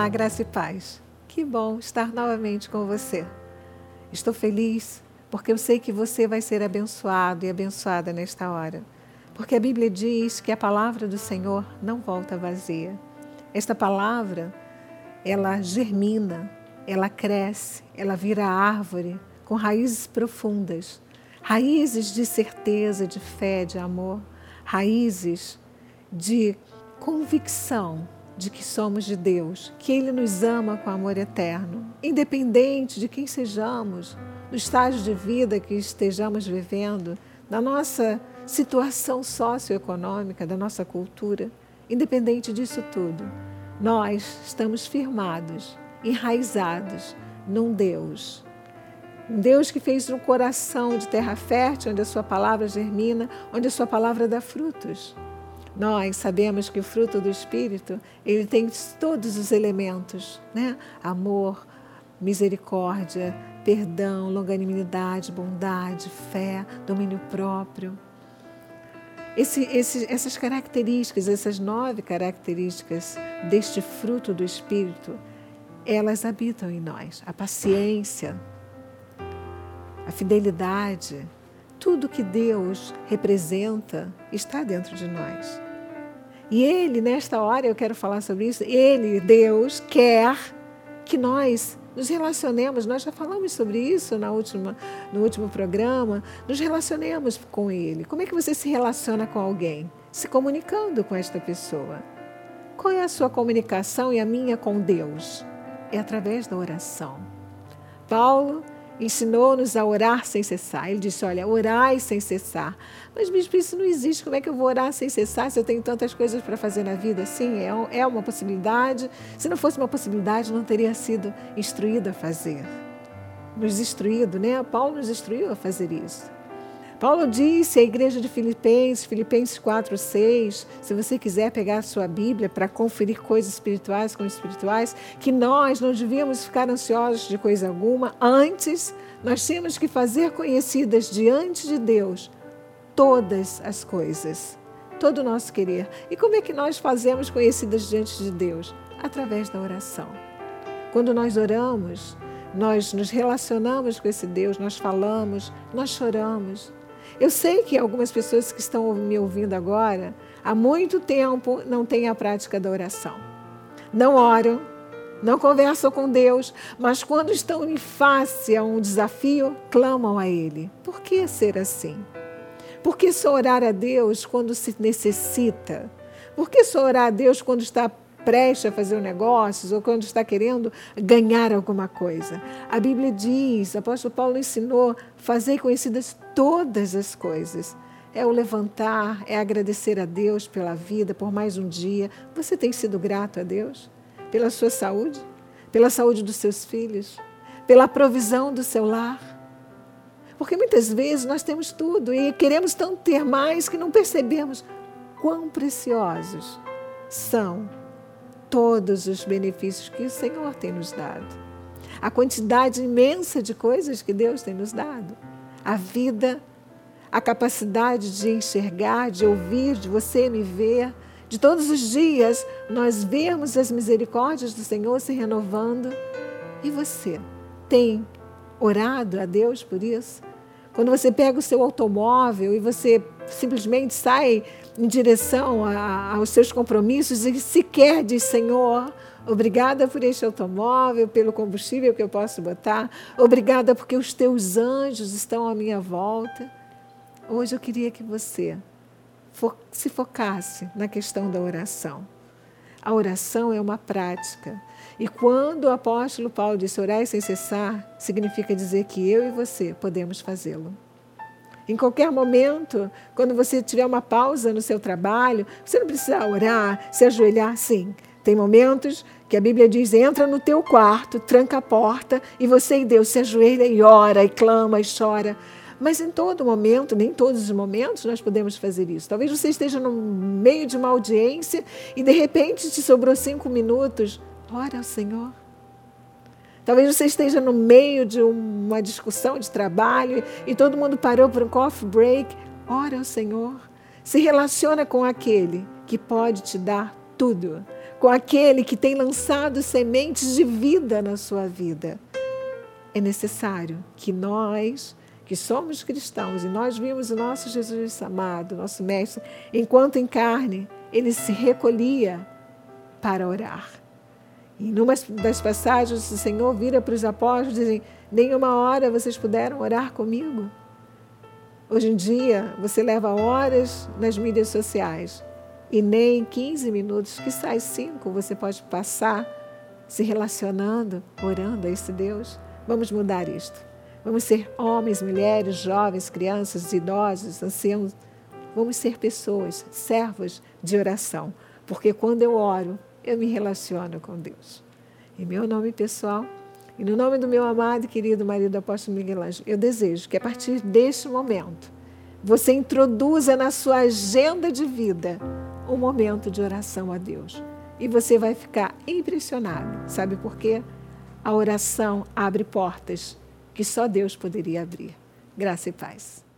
Olá, graça e paz. Que bom estar novamente com você. Estou feliz porque eu sei que você vai ser abençoado e abençoada nesta hora. Porque a Bíblia diz que a palavra do Senhor não volta vazia. Esta palavra, ela germina, ela cresce, ela vira árvore com raízes profundas, raízes de certeza, de fé, de amor, raízes de convicção de que somos de Deus, que Ele nos ama com amor eterno, independente de quem sejamos, do estágio de vida que estejamos vivendo, da nossa situação socioeconômica, da nossa cultura, independente disso tudo, nós estamos firmados, enraizados num Deus. Um Deus que fez um coração de terra fértil, onde a sua palavra germina, onde a sua palavra dá frutos. Nós sabemos que o fruto do Espírito, ele tem todos os elementos, né? Amor, misericórdia, perdão, longanimidade, bondade, fé, domínio próprio. Esse, esse, essas características, essas nove características deste fruto do Espírito, elas habitam em nós. A paciência, a fidelidade, tudo que Deus representa está dentro de nós. E Ele, nesta hora, eu quero falar sobre isso, Ele, Deus, quer que nós nos relacionemos, nós já falamos sobre isso na última, no último programa, nos relacionemos com Ele. Como é que você se relaciona com alguém? Se comunicando com esta pessoa. Qual é a sua comunicação e a minha com Deus? É através da oração. Paulo ensinou-nos a orar sem cessar. Ele disse: Olha, orai sem cessar. Mas, bispo, isso não existe. Como é que eu vou orar sem cessar se eu tenho tantas coisas para fazer na vida? Sim, é, é uma possibilidade. Se não fosse uma possibilidade, não teria sido instruído a fazer. Nos instruído, né? Paulo nos instruiu a fazer isso. Paulo disse à igreja de Filipenses, Filipenses 4, 6, se você quiser pegar a sua Bíblia para conferir coisas espirituais com espirituais, que nós não devíamos ficar ansiosos de coisa alguma, antes nós tínhamos que fazer conhecidas diante de Deus todas as coisas, todo o nosso querer. E como é que nós fazemos conhecidas diante de Deus? Através da oração. Quando nós oramos, nós nos relacionamos com esse Deus, nós falamos, nós choramos, eu sei que algumas pessoas que estão me ouvindo agora, há muito tempo não têm a prática da oração. Não oram, não conversam com Deus, mas quando estão em face a um desafio, clamam a Ele. Por que ser assim? Por que só orar a Deus quando se necessita? Por que só orar a Deus quando está prestes a fazer um negócio ou quando está querendo ganhar alguma coisa. A Bíblia diz, o apóstolo Paulo ensinou, fazer conhecidas todas as coisas. É o levantar, é agradecer a Deus pela vida, por mais um dia. Você tem sido grato a Deus pela sua saúde, pela saúde dos seus filhos, pela provisão do seu lar? Porque muitas vezes nós temos tudo e queremos tanto ter mais que não percebemos quão preciosos são todos os benefícios que o Senhor tem nos dado. A quantidade imensa de coisas que Deus tem nos dado. A vida, a capacidade de enxergar, de ouvir, de você me ver, de todos os dias nós vermos as misericórdias do Senhor se renovando. E você tem orado a Deus por isso? Quando você pega o seu automóvel e você simplesmente sai em direção a, aos seus compromissos e sequer diz: Senhor, obrigada por este automóvel, pelo combustível que eu posso botar, obrigada porque os teus anjos estão à minha volta. Hoje eu queria que você se focasse na questão da oração. A oração é uma prática. E quando o apóstolo Paulo disse orar sem cessar, significa dizer que eu e você podemos fazê-lo. Em qualquer momento, quando você tiver uma pausa no seu trabalho, você não precisa orar, se ajoelhar, sim. Tem momentos que a Bíblia diz: entra no teu quarto, tranca a porta e você e Deus se ajoelha e ora, e clama e chora. Mas em todo momento, nem todos os momentos, nós podemos fazer isso. Talvez você esteja no meio de uma audiência e de repente te sobrou cinco minutos. Ora ao Senhor. Talvez você esteja no meio de uma discussão de trabalho e todo mundo parou para um coffee break. Ora ao Senhor. Se relaciona com aquele que pode te dar tudo. com aquele que tem lançado sementes de vida na sua vida. É necessário que nós, que somos cristãos, e nós vimos o nosso Jesus amado, nosso Mestre, enquanto em carne, ele se recolhia para orar. E numa das passagens, o Senhor vira para os apóstolos e diz: Nenhuma hora vocês puderam orar comigo. Hoje em dia, você leva horas nas mídias sociais e nem 15 minutos, que sai cinco, você pode passar se relacionando, orando a esse Deus. Vamos mudar isto. Vamos ser homens, mulheres, jovens, crianças, idosos, anciãos. Vamos ser pessoas, servos de oração. Porque quando eu oro, eu me relaciono com Deus. Em meu nome pessoal e no nome do meu amado e querido marido apóstolo Miguel Ângelo, eu desejo que a partir deste momento você introduza na sua agenda de vida um momento de oração a Deus. E você vai ficar impressionado. Sabe por quê? A oração abre portas que só Deus poderia abrir. Graça e paz.